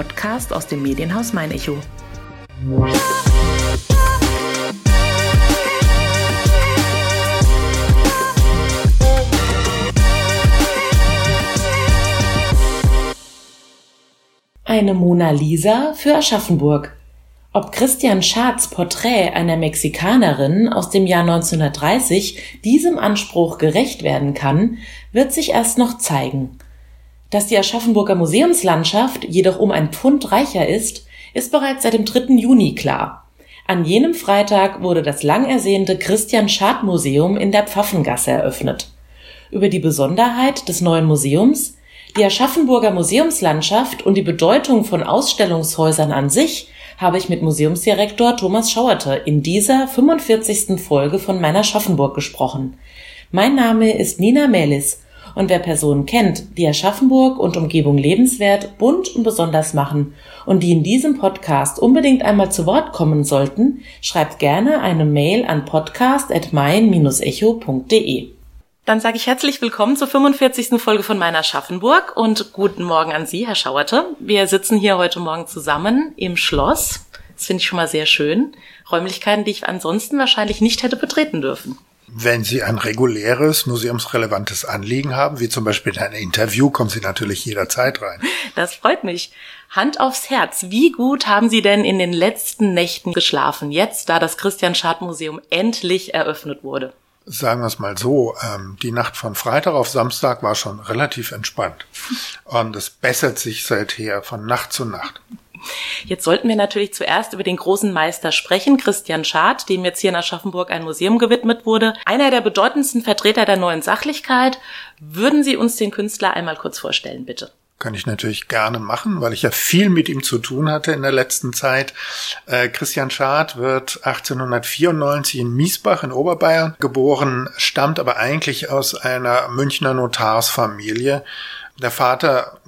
Podcast aus dem Medienhaus Mein Echo. Eine Mona Lisa für Aschaffenburg. Ob Christian Schards Porträt einer Mexikanerin aus dem Jahr 1930 diesem Anspruch gerecht werden kann, wird sich erst noch zeigen. Dass die Aschaffenburger Museumslandschaft jedoch um ein Pfund reicher ist, ist bereits seit dem 3. Juni klar. An jenem Freitag wurde das lang ersehnte Christian Schad Museum in der Pfaffengasse eröffnet. Über die Besonderheit des neuen Museums, die Aschaffenburger Museumslandschaft und die Bedeutung von Ausstellungshäusern an sich habe ich mit Museumsdirektor Thomas Schauerte in dieser 45. Folge von meiner Schaffenburg gesprochen. Mein Name ist Nina Melis und wer Personen kennt, die Aschaffenburg und Umgebung lebenswert, bunt und besonders machen und die in diesem Podcast unbedingt einmal zu Wort kommen sollten, schreibt gerne eine Mail an podcast@mein-echo.de. Dann sage ich herzlich willkommen zur 45. Folge von meiner Schaffenburg und guten Morgen an Sie, Herr Schauerte. Wir sitzen hier heute Morgen zusammen im Schloss. Das finde ich schon mal sehr schön. Räumlichkeiten, die ich ansonsten wahrscheinlich nicht hätte betreten dürfen. Wenn Sie ein reguläres, museumsrelevantes Anliegen haben, wie zum Beispiel ein Interview, kommen Sie natürlich jederzeit rein. Das freut mich. Hand aufs Herz. Wie gut haben Sie denn in den letzten Nächten geschlafen, jetzt da das Christian Schad Museum endlich eröffnet wurde? sagen wir es mal so, ähm, die Nacht von Freitag auf Samstag war schon relativ entspannt. Und es bessert sich seither von Nacht zu Nacht. Jetzt sollten wir natürlich zuerst über den großen Meister sprechen, Christian Schad, dem jetzt hier in Aschaffenburg ein Museum gewidmet wurde. Einer der bedeutendsten Vertreter der neuen Sachlichkeit. Würden Sie uns den Künstler einmal kurz vorstellen, bitte? kann ich natürlich gerne machen, weil ich ja viel mit ihm zu tun hatte in der letzten Zeit. Äh, Christian Schad wird 1894 in Miesbach in Oberbayern geboren, stammt aber eigentlich aus einer Münchner Notarsfamilie. Der Vater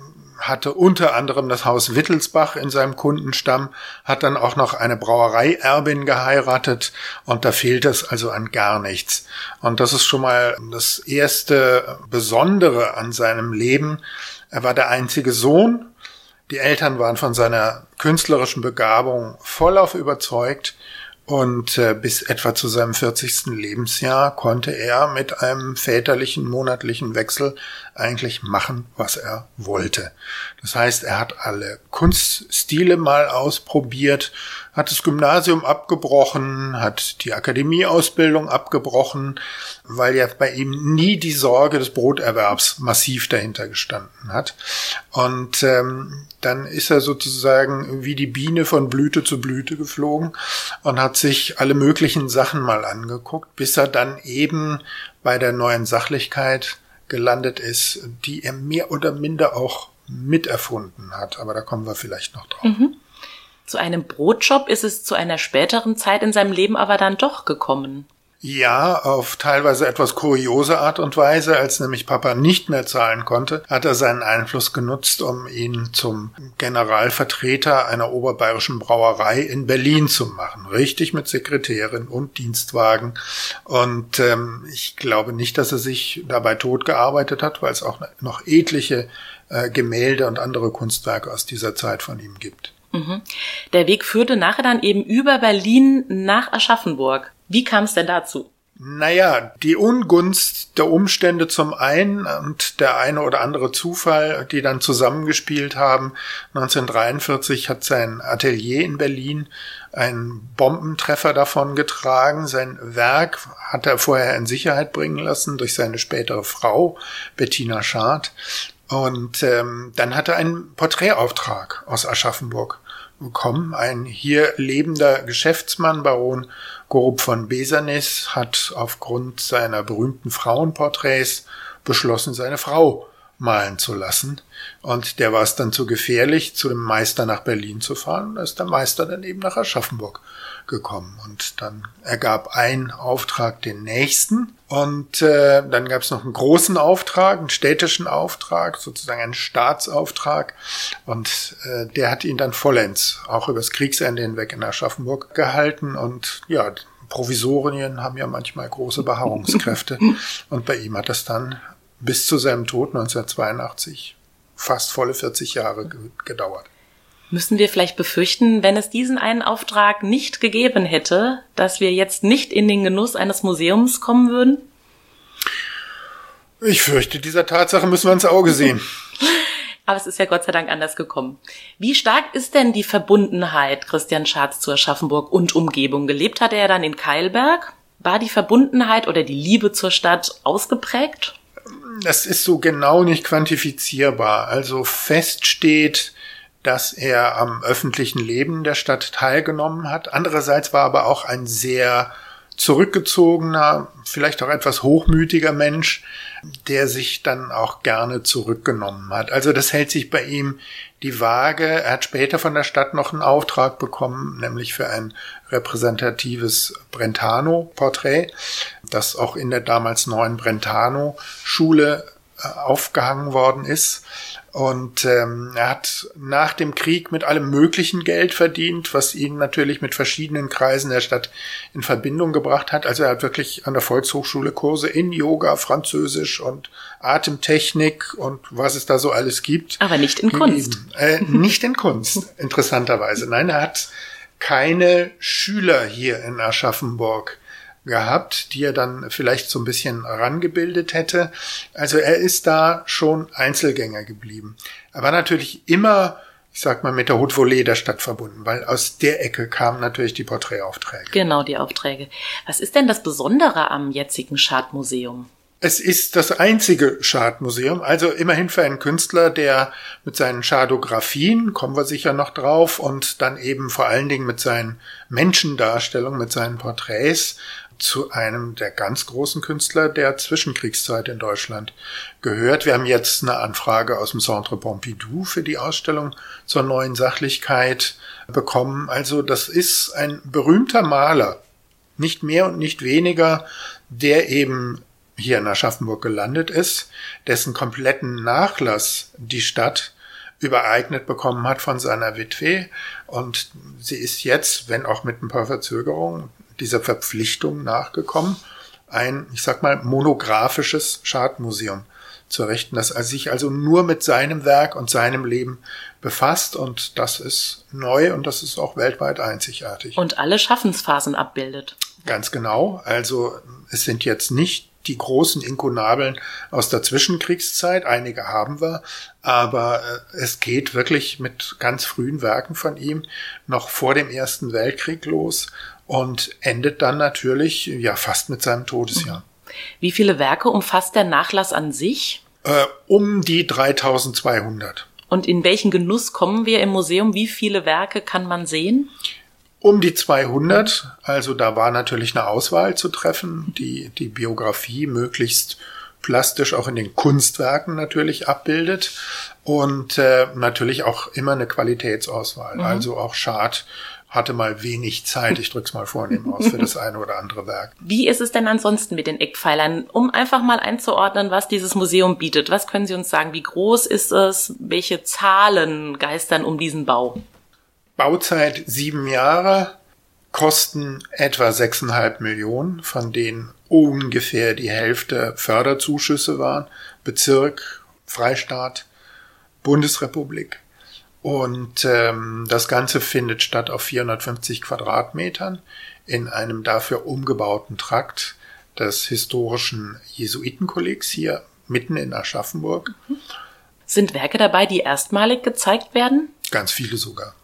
hatte unter anderem das Haus Wittelsbach in seinem Kundenstamm, hat dann auch noch eine Brauereierbin geheiratet und da fehlt es also an gar nichts. Und das ist schon mal das erste Besondere an seinem Leben, er war der einzige Sohn. Die Eltern waren von seiner künstlerischen Begabung vollauf überzeugt und äh, bis etwa zu seinem 40. Lebensjahr konnte er mit einem väterlichen monatlichen Wechsel eigentlich machen, was er wollte. Das heißt, er hat alle Kunststile mal ausprobiert, hat das Gymnasium abgebrochen, hat die Akademieausbildung abgebrochen, weil ja bei ihm nie die Sorge des Broterwerbs massiv dahinter gestanden hat. Und ähm, dann ist er sozusagen wie die Biene von Blüte zu Blüte geflogen und hat sich alle möglichen Sachen mal angeguckt, bis er dann eben bei der neuen Sachlichkeit gelandet ist, die er mehr oder minder auch miterfunden hat. Aber da kommen wir vielleicht noch drauf. Mhm. Zu einem Brotjob ist es zu einer späteren Zeit in seinem Leben aber dann doch gekommen. Ja, auf teilweise etwas kuriose Art und Weise, als nämlich Papa nicht mehr zahlen konnte, hat er seinen Einfluss genutzt, um ihn zum Generalvertreter einer oberbayerischen Brauerei in Berlin zu machen. Richtig mit Sekretärin und Dienstwagen. Und ähm, ich glaube nicht, dass er sich dabei tot gearbeitet hat, weil es auch noch etliche äh, Gemälde und andere Kunstwerke aus dieser Zeit von ihm gibt. Mhm. Der Weg führte nachher dann eben über Berlin nach Aschaffenburg. Wie kam es denn dazu? Naja, die Ungunst der Umstände zum einen und der eine oder andere Zufall, die dann zusammengespielt haben. 1943 hat sein Atelier in Berlin einen Bombentreffer davon getragen. Sein Werk hat er vorher in Sicherheit bringen lassen durch seine spätere Frau, Bettina Schad. Und ähm, dann hat er einen Porträtauftrag aus Aschaffenburg bekommen. Ein hier lebender Geschäftsmann, Baron Gorup von Besanis hat aufgrund seiner berühmten Frauenporträts beschlossen, seine Frau malen zu lassen. Und der war es dann zu gefährlich, zu dem Meister nach Berlin zu fahren. Da ist der Meister dann eben nach Aschaffenburg gekommen. Und dann ergab ein Auftrag den nächsten. Und äh, dann gab es noch einen großen Auftrag, einen städtischen Auftrag, sozusagen einen Staatsauftrag. Und äh, der hat ihn dann vollends auch übers Kriegsende hinweg in Aschaffenburg gehalten. Und ja, Provisorien haben ja manchmal große Beharrungskräfte. Und bei ihm hat das dann bis zu seinem Tod 1982 fast volle 40 Jahre gedauert. Müssen wir vielleicht befürchten, wenn es diesen einen Auftrag nicht gegeben hätte, dass wir jetzt nicht in den Genuss eines Museums kommen würden? Ich fürchte, dieser Tatsache müssen wir ins Auge sehen. Aber es ist ja Gott sei Dank anders gekommen. Wie stark ist denn die Verbundenheit Christian Schatz zu Aschaffenburg und Umgebung? Gelebt hat er ja dann in Keilberg. War die Verbundenheit oder die Liebe zur Stadt ausgeprägt? Das ist so genau nicht quantifizierbar. Also fest steht, dass er am öffentlichen Leben der Stadt teilgenommen hat. Andererseits war aber auch ein sehr zurückgezogener, vielleicht auch etwas hochmütiger Mensch, der sich dann auch gerne zurückgenommen hat. Also das hält sich bei ihm die Waage. Er hat später von der Stadt noch einen Auftrag bekommen, nämlich für ein repräsentatives Brentano-Porträt, das auch in der damals neuen Brentano-Schule aufgehangen worden ist. Und ähm, er hat nach dem Krieg mit allem möglichen Geld verdient, was ihn natürlich mit verschiedenen Kreisen der Stadt in Verbindung gebracht hat. Also er hat wirklich an der Volkshochschule Kurse in Yoga, Französisch und Atemtechnik und was es da so alles gibt. Aber nicht in Kunst. Äh, nicht in Kunst, interessanterweise. Nein, er hat keine Schüler hier in Aschaffenburg gehabt, die er dann vielleicht so ein bisschen rangebildet hätte. Also er ist da schon Einzelgänger geblieben. Er war natürlich immer, ich sag mal, mit der Haute Volée der Stadt verbunden, weil aus der Ecke kamen natürlich die Porträtaufträge. Genau, die Aufträge. Was ist denn das Besondere am jetzigen Schadmuseum? Es ist das einzige Schadmuseum, also immerhin für einen Künstler, der mit seinen Schadografien, kommen wir sicher noch drauf, und dann eben vor allen Dingen mit seinen Menschendarstellungen, mit seinen Porträts zu einem der ganz großen Künstler der Zwischenkriegszeit in Deutschland gehört. Wir haben jetzt eine Anfrage aus dem Centre Pompidou für die Ausstellung zur neuen Sachlichkeit bekommen. Also das ist ein berühmter Maler, nicht mehr und nicht weniger, der eben hier in Aschaffenburg gelandet ist, dessen kompletten Nachlass die Stadt übereignet bekommen hat von seiner Witwe. Und sie ist jetzt, wenn auch mit ein paar Verzögerungen, dieser Verpflichtung nachgekommen, ein, ich sag mal, monographisches Schadmuseum zu errichten, das sich also nur mit seinem Werk und seinem Leben befasst und das ist neu und das ist auch weltweit einzigartig. Und alle Schaffensphasen abbildet. Ganz genau. Also es sind jetzt nicht die großen Inkunabeln aus der Zwischenkriegszeit, einige haben wir, aber äh, es geht wirklich mit ganz frühen Werken von ihm noch vor dem Ersten Weltkrieg los und endet dann natürlich ja fast mit seinem Todesjahr. Wie viele Werke umfasst der Nachlass an sich? Äh, um die 3200. Und in welchen Genuss kommen wir im Museum? Wie viele Werke kann man sehen? Um die 200. Also da war natürlich eine Auswahl zu treffen, die die Biografie möglichst plastisch auch in den Kunstwerken natürlich abbildet und äh, natürlich auch immer eine Qualitätsauswahl. Mhm. Also auch Schad hatte mal wenig Zeit, ich drück's mal vornehm aus, für das eine oder andere Werk. Wie ist es denn ansonsten mit den Eckpfeilern? Um einfach mal einzuordnen, was dieses Museum bietet. Was können Sie uns sagen? Wie groß ist es? Welche Zahlen geistern um diesen Bau? Bauzeit sieben Jahre, Kosten etwa sechseinhalb Millionen, von denen ungefähr die Hälfte Förderzuschüsse waren. Bezirk, Freistaat, Bundesrepublik. Und ähm, das Ganze findet statt auf 450 Quadratmetern in einem dafür umgebauten Trakt des historischen Jesuitenkollegs hier mitten in Aschaffenburg. Sind Werke dabei, die erstmalig gezeigt werden? Ganz viele sogar.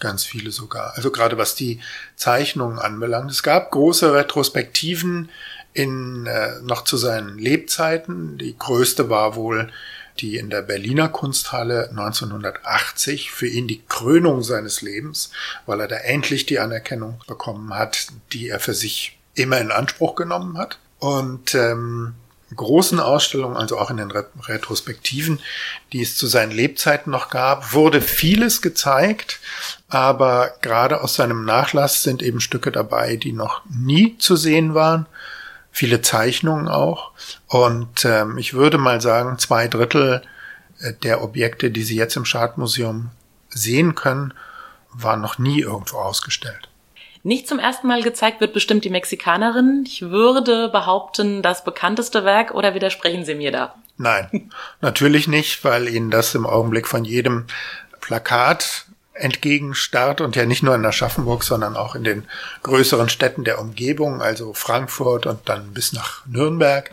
Ganz viele sogar. Also gerade was die Zeichnungen anbelangt. Es gab große Retrospektiven in äh, noch zu seinen Lebzeiten. Die größte war wohl die in der Berliner Kunsthalle 1980 für ihn die Krönung seines Lebens, weil er da endlich die Anerkennung bekommen hat, die er für sich immer in Anspruch genommen hat. Und ähm, großen Ausstellungen, also auch in den Retrospektiven, die es zu seinen Lebzeiten noch gab, wurde vieles gezeigt, aber gerade aus seinem Nachlass sind eben Stücke dabei, die noch nie zu sehen waren viele Zeichnungen auch. Und ähm, ich würde mal sagen, zwei Drittel äh, der Objekte, die Sie jetzt im Schadmuseum sehen können, waren noch nie irgendwo ausgestellt. Nicht zum ersten Mal gezeigt wird bestimmt die Mexikanerin. Ich würde behaupten, das bekannteste Werk oder widersprechen Sie mir da? Nein, natürlich nicht, weil Ihnen das im Augenblick von jedem Plakat entgegenstarrt und ja nicht nur in Aschaffenburg, sondern auch in den größeren Städten der Umgebung, also Frankfurt und dann bis nach Nürnberg.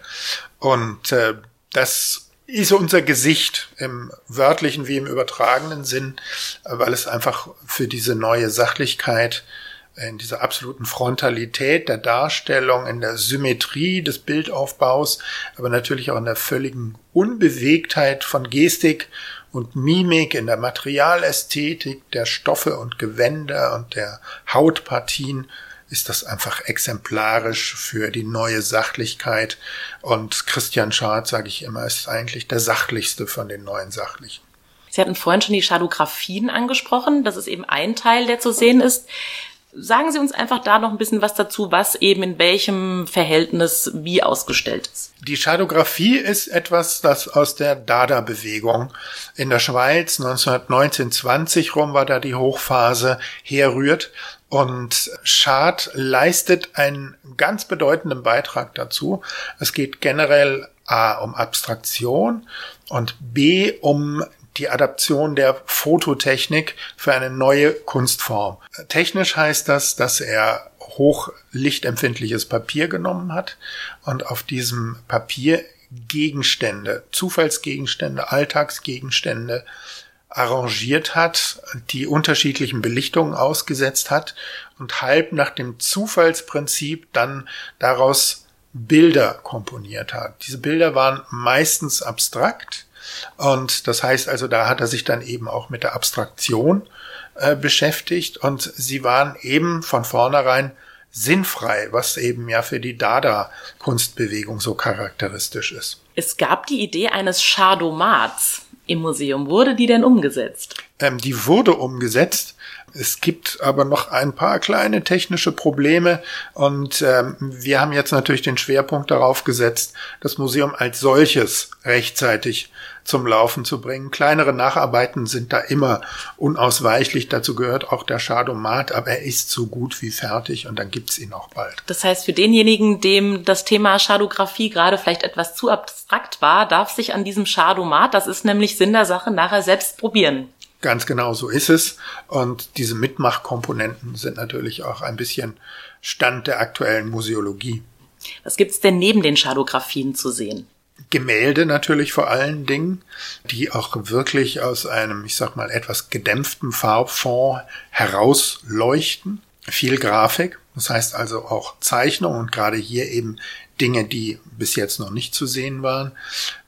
Und äh, das ist unser Gesicht im wörtlichen wie im übertragenen Sinn, weil es einfach für diese neue Sachlichkeit in dieser absoluten Frontalität der Darstellung, in der Symmetrie des Bildaufbaus, aber natürlich auch in der völligen Unbewegtheit von Gestik und Mimik, in der Materialästhetik der Stoffe und Gewänder und der Hautpartien ist das einfach exemplarisch für die neue Sachlichkeit. Und Christian Schad, sage ich immer, ist eigentlich der sachlichste von den neuen Sachlichen. Sie hatten vorhin schon die Shadowgraphien angesprochen. Das ist eben ein Teil, der zu sehen ist. Sagen Sie uns einfach da noch ein bisschen was dazu, was eben in welchem Verhältnis wie ausgestellt ist. Die Shadographie ist etwas, das aus der Dada-Bewegung in der Schweiz 1919-20 rum war da die Hochphase herrührt. Und Schad leistet einen ganz bedeutenden Beitrag dazu. Es geht generell A um Abstraktion und B um die Adaption der Fototechnik für eine neue Kunstform. Technisch heißt das, dass er hochlichtempfindliches Papier genommen hat und auf diesem Papier Gegenstände, Zufallsgegenstände, Alltagsgegenstände arrangiert hat, die unterschiedlichen Belichtungen ausgesetzt hat und halb nach dem Zufallsprinzip dann daraus Bilder komponiert hat. Diese Bilder waren meistens abstrakt, und das heißt also, da hat er sich dann eben auch mit der Abstraktion äh, beschäftigt und sie waren eben von vornherein sinnfrei, was eben ja für die Dada-Kunstbewegung so charakteristisch ist. Es gab die Idee eines Shadomats im Museum. Wurde die denn umgesetzt? Ähm, die wurde umgesetzt. Es gibt aber noch ein paar kleine technische Probleme und ähm, wir haben jetzt natürlich den Schwerpunkt darauf gesetzt, das Museum als solches rechtzeitig zum Laufen zu bringen. Kleinere Nacharbeiten sind da immer unausweichlich. Dazu gehört auch der Schadomat, aber er ist so gut wie fertig und dann gibt's ihn auch bald. Das heißt, für denjenigen, dem das Thema Schadografie gerade vielleicht etwas zu abstrakt war, darf sich an diesem Schadomat, das ist nämlich Sinn der Sache, nachher selbst probieren. Ganz genau so ist es. Und diese Mitmachkomponenten sind natürlich auch ein bisschen Stand der aktuellen Museologie. Was gibt's denn neben den Shadowgraphien zu sehen? Gemälde natürlich vor allen Dingen, die auch wirklich aus einem, ich sag mal, etwas gedämpften Farbfond herausleuchten. Viel Grafik, das heißt also auch Zeichnung und gerade hier eben Dinge, die bis jetzt noch nicht zu sehen waren.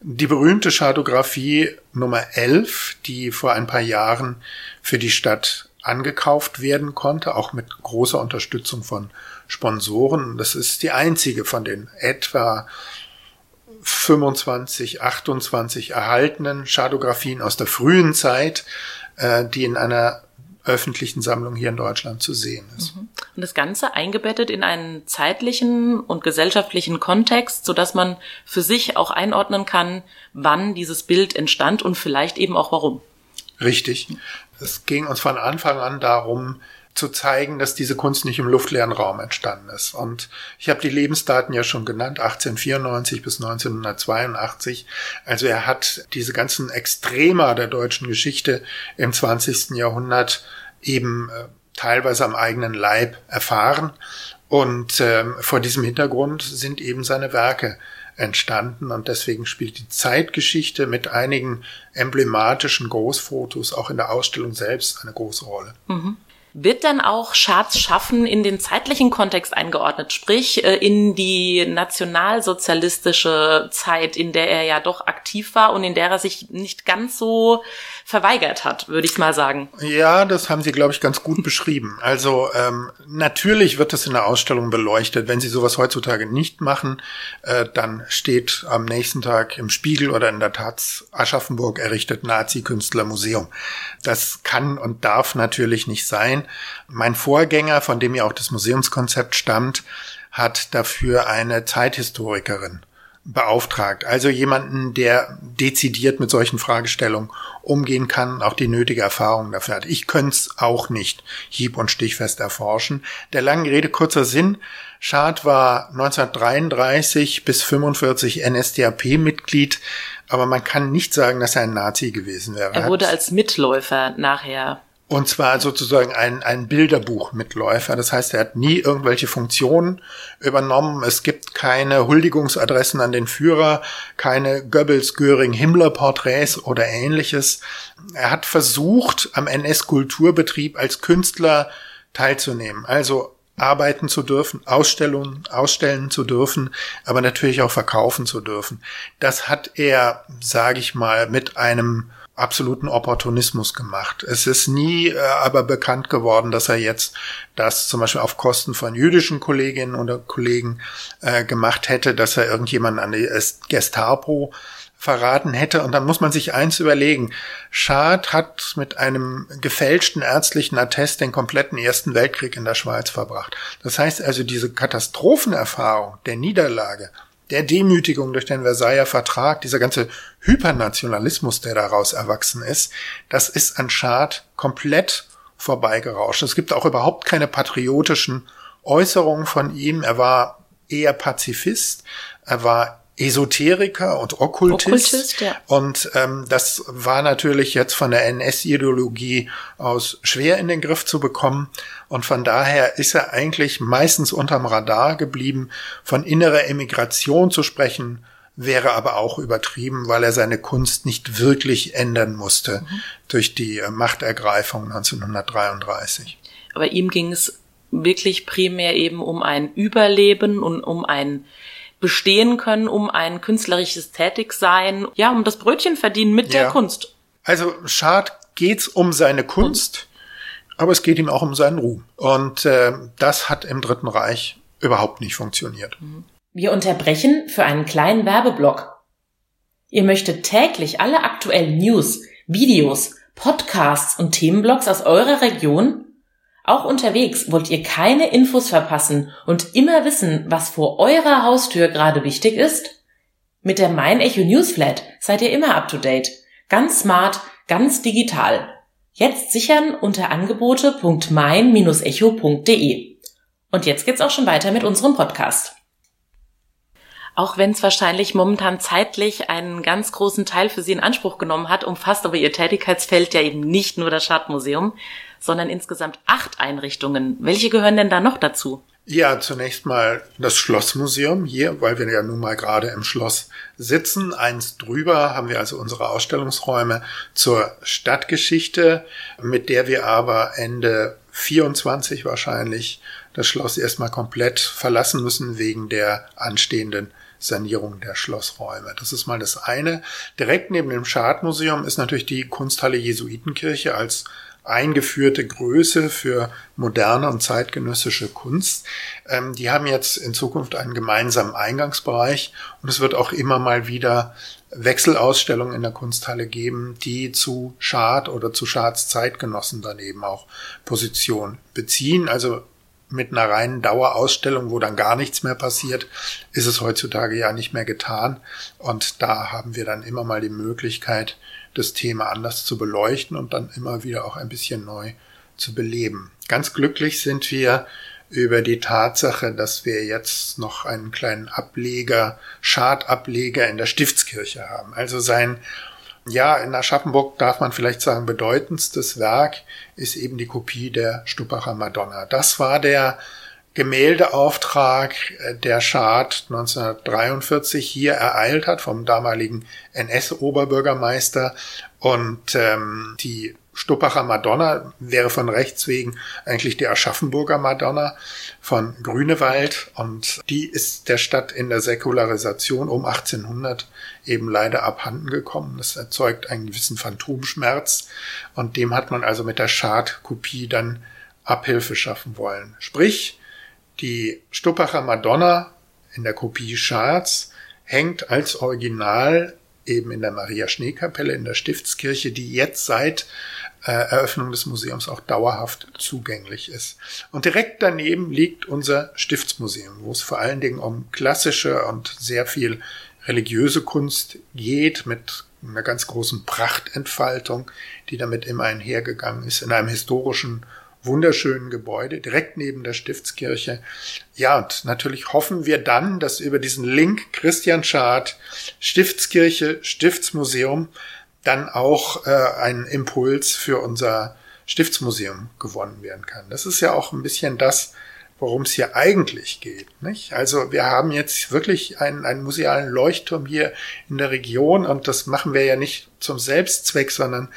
Die berühmte Chartografie Nummer 11, die vor ein paar Jahren für die Stadt angekauft werden konnte, auch mit großer Unterstützung von Sponsoren. Das ist die einzige von den etwa 25, 28 erhaltenen Schadografien aus der frühen Zeit, äh, die in einer öffentlichen Sammlung hier in Deutschland zu sehen ist. Mhm. Und das Ganze eingebettet in einen zeitlichen und gesellschaftlichen Kontext, so dass man für sich auch einordnen kann, wann dieses Bild entstand und vielleicht eben auch warum. Richtig. Es ging uns von Anfang an darum, zu zeigen, dass diese Kunst nicht im luftleeren Raum entstanden ist. Und ich habe die Lebensdaten ja schon genannt, 1894 bis 1982. Also er hat diese ganzen Extrema der deutschen Geschichte im 20. Jahrhundert eben äh, teilweise am eigenen Leib erfahren. Und äh, vor diesem Hintergrund sind eben seine Werke entstanden und deswegen spielt die Zeitgeschichte mit einigen emblematischen Großfotos auch in der Ausstellung selbst eine große Rolle. Mhm. Wird dann auch Schatz schaffen in den zeitlichen Kontext eingeordnet, sprich äh, in die nationalsozialistische Zeit, in der er ja doch aktiv war und in der er sich nicht ganz so verweigert hat, würde ich mal sagen. Ja, das haben Sie, glaube ich, ganz gut beschrieben. Also ähm, natürlich wird das in der Ausstellung beleuchtet. Wenn Sie sowas heutzutage nicht machen, äh, dann steht am nächsten Tag im Spiegel oder in der Taz Aschaffenburg errichtet Nazi-Künstlermuseum. Das kann und darf natürlich nicht sein. Mein Vorgänger, von dem ja auch das Museumskonzept stammt, hat dafür eine Zeithistorikerin beauftragt. Also jemanden, der dezidiert mit solchen Fragestellungen umgehen kann, auch die nötige Erfahrung dafür hat. Ich könnte es auch nicht hieb- und stichfest erforschen. Der langen Rede kurzer Sinn. Schad war 1933 bis 45 NSDAP-Mitglied, aber man kann nicht sagen, dass er ein Nazi gewesen wäre. Er wurde als Mitläufer nachher und zwar sozusagen ein, ein Bilderbuchmitläufer. Das heißt, er hat nie irgendwelche Funktionen übernommen. Es gibt keine Huldigungsadressen an den Führer, keine Goebbels, Göring, Himmler-Porträts oder ähnliches. Er hat versucht, am NS-Kulturbetrieb als Künstler teilzunehmen. Also arbeiten zu dürfen, Ausstellungen ausstellen zu dürfen, aber natürlich auch verkaufen zu dürfen. Das hat er, sage ich mal, mit einem absoluten Opportunismus gemacht. Es ist nie äh, aber bekannt geworden, dass er jetzt das zum Beispiel auf Kosten von jüdischen Kolleginnen oder Kollegen äh, gemacht hätte, dass er irgendjemanden an die Gestapo verraten hätte. Und dann muss man sich eins überlegen. Schad hat mit einem gefälschten ärztlichen Attest den kompletten Ersten Weltkrieg in der Schweiz verbracht. Das heißt also, diese Katastrophenerfahrung der Niederlage der Demütigung durch den Versailler Vertrag, dieser ganze Hypernationalismus, der daraus erwachsen ist, das ist an Schad komplett vorbeigerauscht. Es gibt auch überhaupt keine patriotischen Äußerungen von ihm. Er war eher Pazifist, er war Esoteriker und Okkultist. Okkultist ja. Und ähm, das war natürlich jetzt von der NS-Ideologie aus schwer in den Griff zu bekommen. Und von daher ist er eigentlich meistens unterm Radar geblieben. Von innerer Emigration zu sprechen, wäre aber auch übertrieben, weil er seine Kunst nicht wirklich ändern musste mhm. durch die äh, Machtergreifung 1933. Aber ihm ging es wirklich primär eben um ein Überleben und um ein bestehen können, um ein künstlerisches Tätigsein, ja, um das Brötchen verdienen mit ja. der Kunst. Also Schad geht's um seine Kunst, und? aber es geht ihm auch um seinen Ruhm. Und äh, das hat im Dritten Reich überhaupt nicht funktioniert. Mhm. Wir unterbrechen für einen kleinen Werbeblock. Ihr möchtet täglich alle aktuellen News, Videos, Podcasts und Themenblogs aus eurer Region auch unterwegs wollt ihr keine Infos verpassen und immer wissen, was vor eurer Haustür gerade wichtig ist? Mit der Mein Echo Newsflat seid ihr immer up to date. Ganz smart, ganz digital. Jetzt sichern unter angebote.mein-echo.de. Und jetzt geht's auch schon weiter mit unserem Podcast. Auch wenn es wahrscheinlich momentan zeitlich einen ganz großen Teil für Sie in Anspruch genommen hat, umfasst aber Ihr Tätigkeitsfeld ja eben nicht nur das Schadmuseum, sondern insgesamt acht Einrichtungen. Welche gehören denn da noch dazu? Ja, zunächst mal das Schlossmuseum hier, weil wir ja nun mal gerade im Schloss sitzen. Eins drüber haben wir also unsere Ausstellungsräume zur Stadtgeschichte, mit der wir aber Ende 24 wahrscheinlich das Schloss erstmal komplett verlassen müssen wegen der anstehenden Sanierung der Schlossräume. Das ist mal das eine. Direkt neben dem Schadmuseum ist natürlich die Kunsthalle Jesuitenkirche als eingeführte Größe für moderne und zeitgenössische Kunst. Ähm, die haben jetzt in Zukunft einen gemeinsamen Eingangsbereich und es wird auch immer mal wieder Wechselausstellungen in der Kunsthalle geben, die zu Schad oder zu Schads Zeitgenossen dann eben auch Position beziehen. Also mit einer reinen Dauerausstellung, wo dann gar nichts mehr passiert, ist es heutzutage ja nicht mehr getan. Und da haben wir dann immer mal die Möglichkeit, das Thema anders zu beleuchten und dann immer wieder auch ein bisschen neu zu beleben. Ganz glücklich sind wir über die Tatsache, dass wir jetzt noch einen kleinen Ableger, Schadableger in der Stiftskirche haben. Also sein, ja, in Aschaffenburg darf man vielleicht sagen, bedeutendstes Werk ist eben die Kopie der Stuppacher Madonna. Das war der Gemäldeauftrag äh, der Schad 1943 hier ereilt hat vom damaligen NS-Oberbürgermeister und ähm, die Stuppacher Madonna wäre von rechts wegen eigentlich die Aschaffenburger Madonna von Grünewald und die ist der Stadt in der Säkularisation um 1800 eben leider abhanden gekommen. Das erzeugt einen gewissen Phantomschmerz und dem hat man also mit der Schad-Kopie dann Abhilfe schaffen wollen. Sprich, die Stuppacher Madonna in der Kopie Scharz hängt als Original eben in der Maria Schneekapelle in der Stiftskirche, die jetzt seit äh, Eröffnung des Museums auch dauerhaft zugänglich ist. Und direkt daneben liegt unser Stiftsmuseum, wo es vor allen Dingen um klassische und sehr viel religiöse Kunst geht, mit einer ganz großen Prachtentfaltung, die damit immer einhergegangen ist, in einem historischen wunderschönen Gebäude direkt neben der Stiftskirche. Ja, und natürlich hoffen wir dann, dass über diesen Link Christian Schad, Stiftskirche, Stiftsmuseum dann auch äh, ein Impuls für unser Stiftsmuseum gewonnen werden kann. Das ist ja auch ein bisschen das, worum es hier eigentlich geht. Nicht? Also wir haben jetzt wirklich einen, einen musealen Leuchtturm hier in der Region und das machen wir ja nicht zum Selbstzweck, sondern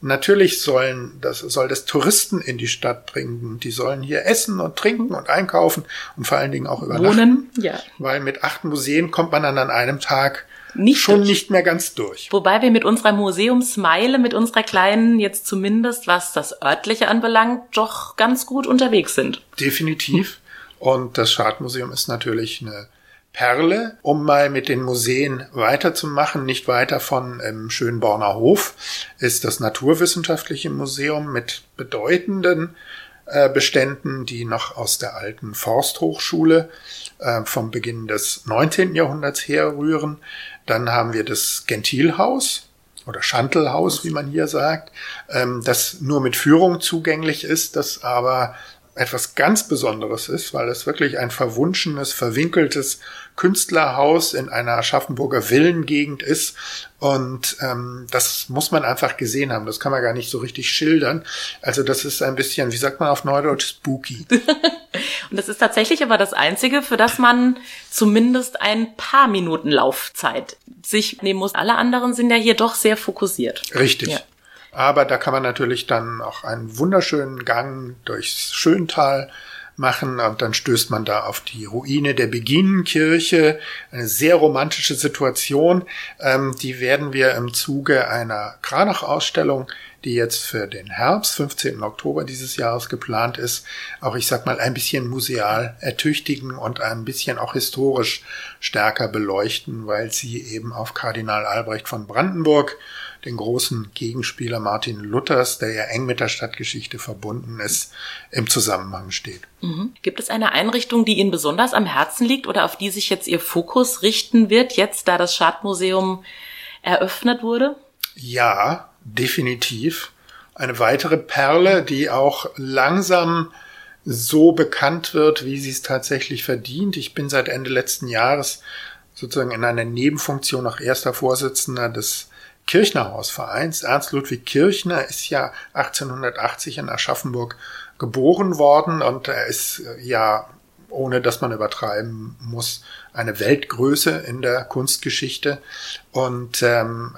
natürlich sollen das, soll das Touristen in die Stadt bringen. Die sollen hier essen und trinken und einkaufen und vor allen Dingen auch übernachten. Wohnen, ja. Weil mit acht Museen kommt man dann an einem Tag nicht schon durch. nicht mehr ganz durch. Wobei wir mit unserer Museumsmeile, mit unserer kleinen, jetzt zumindest was das örtliche anbelangt, doch ganz gut unterwegs sind. Definitiv. Und das Schadmuseum ist natürlich eine Perle, um mal mit den Museen weiterzumachen. Nicht weiter von im Schönborner Hof ist das Naturwissenschaftliche Museum mit bedeutenden Beständen, die noch aus der alten Forsthochschule äh, vom Beginn des 19. Jahrhunderts herrühren. Dann haben wir das Gentilhaus oder Schantelhaus, wie man hier sagt, ähm, das nur mit Führung zugänglich ist, das aber etwas ganz Besonderes ist, weil es wirklich ein verwunschenes, verwinkeltes Künstlerhaus in einer Aschaffenburger Villengegend ist. Und ähm, das muss man einfach gesehen haben. Das kann man gar nicht so richtig schildern. Also das ist ein bisschen, wie sagt man auf Neudeutsch, spooky. Und das ist tatsächlich aber das Einzige, für das man zumindest ein paar Minuten Laufzeit sich nehmen muss. Alle anderen sind ja hier doch sehr fokussiert. Richtig. Ja. Aber da kann man natürlich dann auch einen wunderschönen Gang durchs Schöntal machen und dann stößt man da auf die Ruine der Beginnenkirche. Eine sehr romantische Situation. Ähm, die werden wir im Zuge einer Kranach-Ausstellung, die jetzt für den Herbst, 15. Oktober dieses Jahres geplant ist, auch ich sag mal ein bisschen museal ertüchtigen und ein bisschen auch historisch stärker beleuchten, weil sie eben auf Kardinal Albrecht von Brandenburg den großen Gegenspieler Martin Luthers, der ja eng mit der Stadtgeschichte verbunden ist, im Zusammenhang steht. Mhm. Gibt es eine Einrichtung, die Ihnen besonders am Herzen liegt oder auf die sich jetzt Ihr Fokus richten wird, jetzt da das Schadmuseum eröffnet wurde? Ja, definitiv. Eine weitere Perle, die auch langsam so bekannt wird, wie sie es tatsächlich verdient. Ich bin seit Ende letzten Jahres sozusagen in einer Nebenfunktion auch erster Vorsitzender des Kirchnerhausvereins. Ernst Ludwig Kirchner ist ja 1880 in Aschaffenburg geboren worden und er ist äh, ja, ohne dass man übertreiben muss, eine Weltgröße in der Kunstgeschichte und ähm,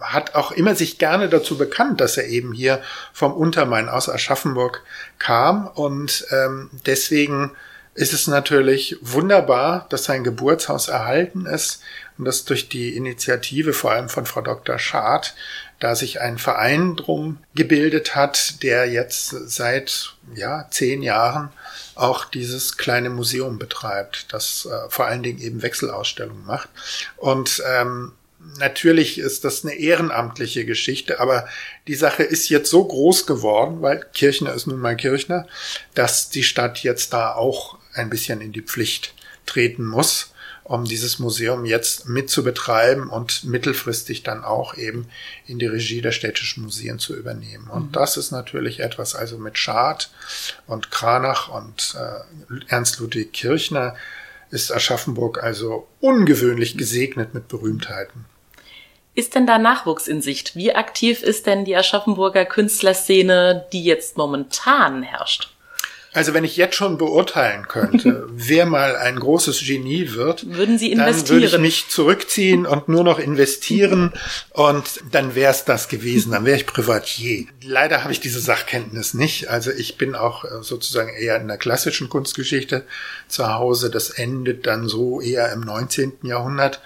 hat auch immer sich gerne dazu bekannt, dass er eben hier vom Untermain aus Aschaffenburg kam und ähm, deswegen ist es natürlich wunderbar, dass sein Geburtshaus erhalten ist und dass durch die Initiative vor allem von Frau Dr. Schad da sich ein Verein drum gebildet hat, der jetzt seit ja zehn Jahren auch dieses kleine Museum betreibt, das äh, vor allen Dingen eben Wechselausstellungen macht. Und ähm, natürlich ist das eine ehrenamtliche Geschichte, aber die Sache ist jetzt so groß geworden, weil Kirchner ist nun mal Kirchner, dass die Stadt jetzt da auch ein bisschen in die Pflicht treten muss um dieses Museum jetzt mit zu betreiben und mittelfristig dann auch eben in die Regie der städtischen Museen zu übernehmen. Und mhm. das ist natürlich etwas, also mit Schad und Kranach und äh, Ernst Ludwig Kirchner ist Aschaffenburg also ungewöhnlich gesegnet mit Berühmtheiten. Ist denn da Nachwuchs in Sicht? Wie aktiv ist denn die Aschaffenburger Künstlerszene, die jetzt momentan herrscht? Also wenn ich jetzt schon beurteilen könnte, wer mal ein großes Genie wird, würden Sie investieren? Dann würde ich mich zurückziehen und nur noch investieren und dann wäre es das gewesen, dann wäre ich Privatier. Leider habe ich diese Sachkenntnis nicht. Also ich bin auch äh, sozusagen eher in der klassischen Kunstgeschichte zu Hause. Das endet dann so eher im 19. Jahrhundert.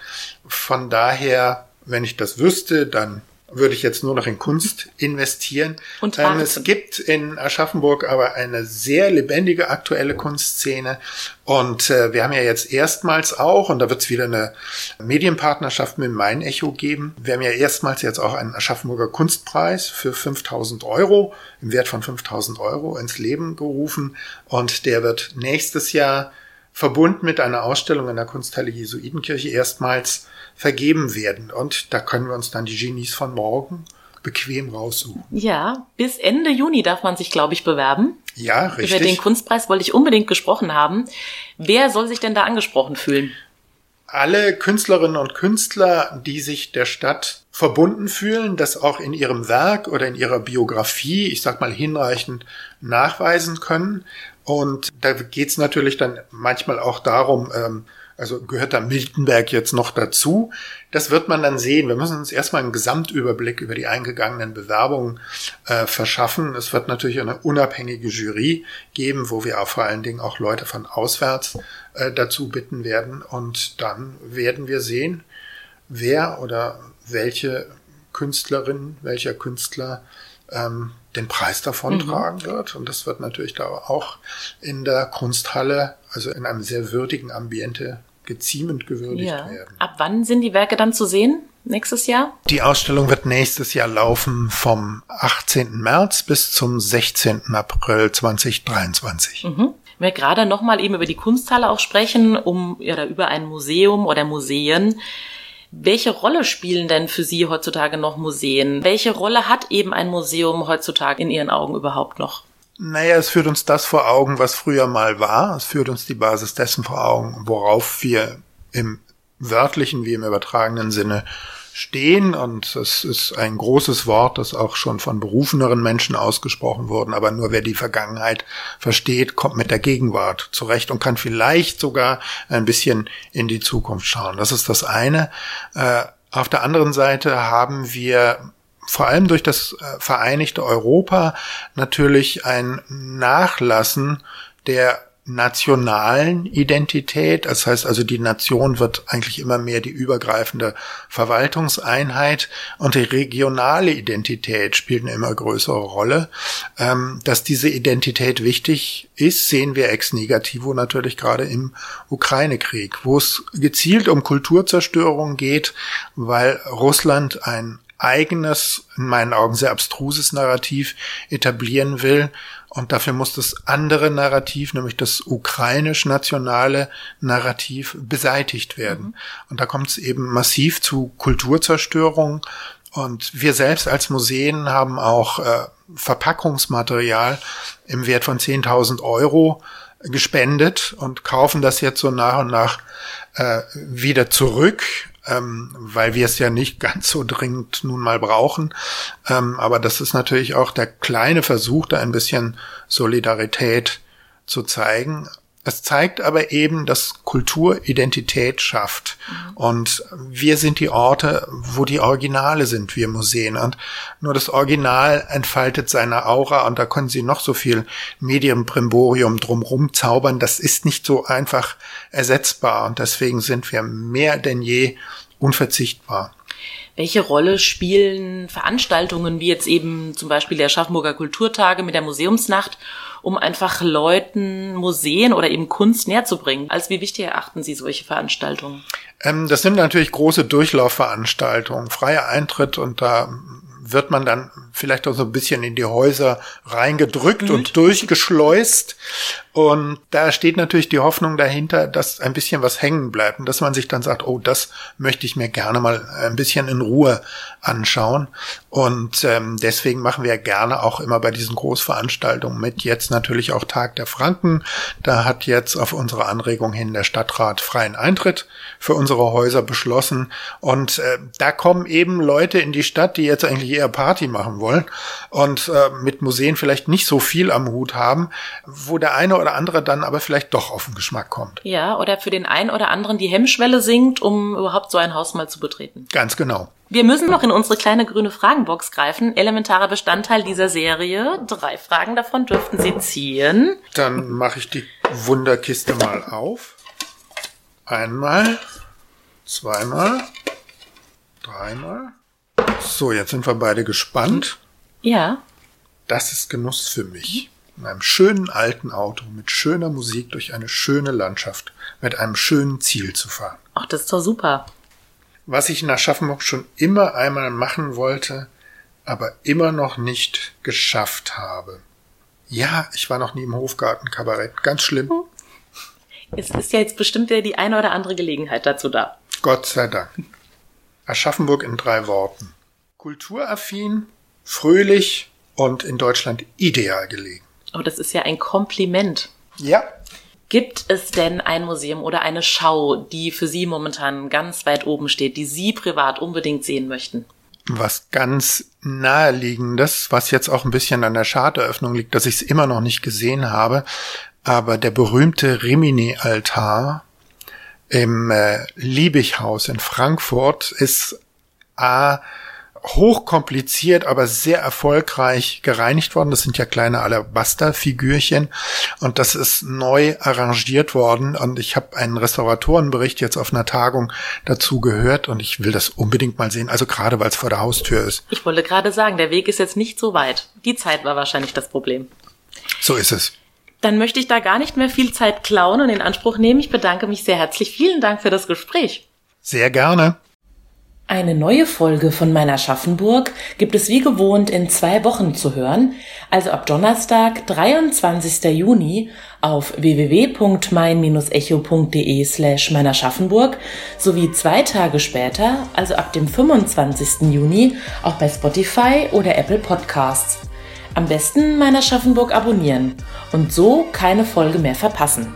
Von daher, wenn ich das wüsste, dann würde ich jetzt nur noch in Kunst investieren. Und ähm, es gibt in Aschaffenburg aber eine sehr lebendige aktuelle Kunstszene. Und äh, wir haben ja jetzt erstmals auch, und da wird es wieder eine Medienpartnerschaft mit Mein Echo geben, wir haben ja erstmals jetzt auch einen Aschaffenburger Kunstpreis für 5000 Euro, im Wert von 5000 Euro ins Leben gerufen. Und der wird nächstes Jahr verbunden mit einer Ausstellung in der Kunsthalle Jesuitenkirche erstmals vergeben werden. Und da können wir uns dann die Genies von morgen bequem raussuchen. Ja, bis Ende Juni darf man sich, glaube ich, bewerben. Ja, richtig. Über den Kunstpreis wollte ich unbedingt gesprochen haben. Wer soll sich denn da angesprochen fühlen? Alle Künstlerinnen und Künstler, die sich der Stadt verbunden fühlen, das auch in ihrem Werk oder in ihrer Biografie, ich sag mal, hinreichend nachweisen können. Und da geht es natürlich dann manchmal auch darum, ähm, also gehört da Miltenberg jetzt noch dazu? Das wird man dann sehen. Wir müssen uns erstmal einen Gesamtüberblick über die eingegangenen Bewerbungen äh, verschaffen. Es wird natürlich eine unabhängige Jury geben, wo wir auch vor allen Dingen auch Leute von auswärts äh, dazu bitten werden. Und dann werden wir sehen, wer oder welche Künstlerin, welcher Künstler ähm, den Preis davontragen mhm. wird. Und das wird natürlich da auch in der Kunsthalle, also in einem sehr würdigen Ambiente, geziemend gewürdigt ja. werden. Ab wann sind die Werke dann zu sehen? Nächstes Jahr? Die Ausstellung wird nächstes Jahr laufen vom 18. März bis zum 16. April 2023. Mhm. Wir gerade noch mal eben über die Kunsthalle auch sprechen, um oder über ein Museum oder Museen. Welche Rolle spielen denn für Sie heutzutage noch Museen? Welche Rolle hat eben ein Museum heutzutage in Ihren Augen überhaupt noch? Naja, es führt uns das vor Augen, was früher mal war. Es führt uns die Basis dessen vor Augen, worauf wir im wörtlichen wie im übertragenen Sinne stehen und es ist ein großes Wort, das auch schon von berufeneren Menschen ausgesprochen wurden, aber nur wer die Vergangenheit versteht, kommt mit der Gegenwart zurecht und kann vielleicht sogar ein bisschen in die Zukunft schauen. Das ist das eine. Äh, auf der anderen Seite haben wir vor allem durch das äh, Vereinigte Europa natürlich ein Nachlassen der nationalen Identität. Das heißt also, die Nation wird eigentlich immer mehr die übergreifende Verwaltungseinheit und die regionale Identität spielt eine immer größere Rolle. Ähm, dass diese Identität wichtig ist, sehen wir ex negativo natürlich gerade im Ukraine-Krieg, wo es gezielt um Kulturzerstörung geht, weil Russland ein eigenes, in meinen Augen sehr abstruses Narrativ etablieren will. Und dafür muss das andere Narrativ, nämlich das ukrainisch-nationale Narrativ, beseitigt werden. Mhm. Und da kommt es eben massiv zu Kulturzerstörung. Und wir selbst als Museen haben auch äh, Verpackungsmaterial im Wert von 10.000 Euro gespendet und kaufen das jetzt so nach und nach äh, wieder zurück ähm, weil wir es ja nicht ganz so dringend nun mal brauchen. Ähm, aber das ist natürlich auch der kleine Versuch, da ein bisschen Solidarität zu zeigen. Es zeigt aber eben, dass Kultur Identität schafft. Mhm. Und wir sind die Orte, wo die Originale sind, wir Museen. Und nur das Original entfaltet seine Aura und da können Sie noch so viel Medienbrimborium drumrum zaubern. Das ist nicht so einfach ersetzbar. Und deswegen sind wir mehr denn je unverzichtbar. Welche Rolle spielen Veranstaltungen wie jetzt eben zum Beispiel der Schaffenburger Kulturtage mit der Museumsnacht, um einfach Leuten Museen oder eben Kunst näher zu bringen? Als wie wichtig erachten Sie solche Veranstaltungen? Ähm, das sind natürlich große Durchlaufveranstaltungen, freier Eintritt und da wird man dann vielleicht auch so ein bisschen in die Häuser reingedrückt mhm. und durchgeschleust. Und da steht natürlich die Hoffnung dahinter, dass ein bisschen was hängen bleibt und dass man sich dann sagt, oh, das möchte ich mir gerne mal ein bisschen in Ruhe anschauen. Und ähm, deswegen machen wir gerne auch immer bei diesen Großveranstaltungen mit. Jetzt natürlich auch Tag der Franken. Da hat jetzt auf unsere Anregung hin der Stadtrat freien Eintritt für unsere Häuser beschlossen. Und äh, da kommen eben Leute in die Stadt, die jetzt eigentlich eher Party machen wollen und äh, mit Museen vielleicht nicht so viel am Hut haben, wo der eine oder andere dann aber vielleicht doch auf den Geschmack kommt. Ja, oder für den einen oder anderen die Hemmschwelle sinkt, um überhaupt so ein Haus mal zu betreten. Ganz genau. Wir müssen noch in unsere kleine grüne Fragenbox greifen. Elementarer Bestandteil dieser Serie. Drei Fragen davon dürften Sie ziehen. Dann mache ich die Wunderkiste mal auf. Einmal, zweimal, dreimal. So, jetzt sind wir beide gespannt. Ja. Das ist Genuss für mich in einem schönen alten Auto mit schöner Musik durch eine schöne Landschaft mit einem schönen Ziel zu fahren. Ach, das ist doch super. Was ich in Aschaffenburg schon immer einmal machen wollte, aber immer noch nicht geschafft habe. Ja, ich war noch nie im Hofgarten-Kabarett. Ganz schlimm. Es ist ja jetzt bestimmt ja die eine oder andere Gelegenheit dazu da. Gott sei Dank. Aschaffenburg in drei Worten. Kulturaffin, fröhlich und in Deutschland ideal gelegen. Oh, das ist ja ein Kompliment. Ja. Gibt es denn ein Museum oder eine Schau, die für Sie momentan ganz weit oben steht, die Sie privat unbedingt sehen möchten? Was ganz naheliegendes, was jetzt auch ein bisschen an der Charteröffnung liegt, dass ich es immer noch nicht gesehen habe, aber der berühmte Rimini-Altar im äh, Liebighaus in Frankfurt ist A hochkompliziert, aber sehr erfolgreich gereinigt worden. Das sind ja kleine Alabaster-Figürchen und das ist neu arrangiert worden und ich habe einen Restauratorenbericht jetzt auf einer Tagung dazu gehört und ich will das unbedingt mal sehen, also gerade weil es vor der Haustür ist. Ich wollte gerade sagen, der Weg ist jetzt nicht so weit. Die Zeit war wahrscheinlich das Problem. So ist es. Dann möchte ich da gar nicht mehr viel Zeit klauen und in Anspruch nehmen. Ich bedanke mich sehr herzlich. Vielen Dank für das Gespräch. Sehr gerne. Eine neue Folge von meiner Schaffenburg gibt es wie gewohnt in zwei Wochen zu hören, also ab Donnerstag, 23. Juni auf www.mein-echo.de slash meiner Schaffenburg sowie zwei Tage später, also ab dem 25. Juni, auch bei Spotify oder Apple Podcasts. Am besten meiner Schaffenburg abonnieren und so keine Folge mehr verpassen.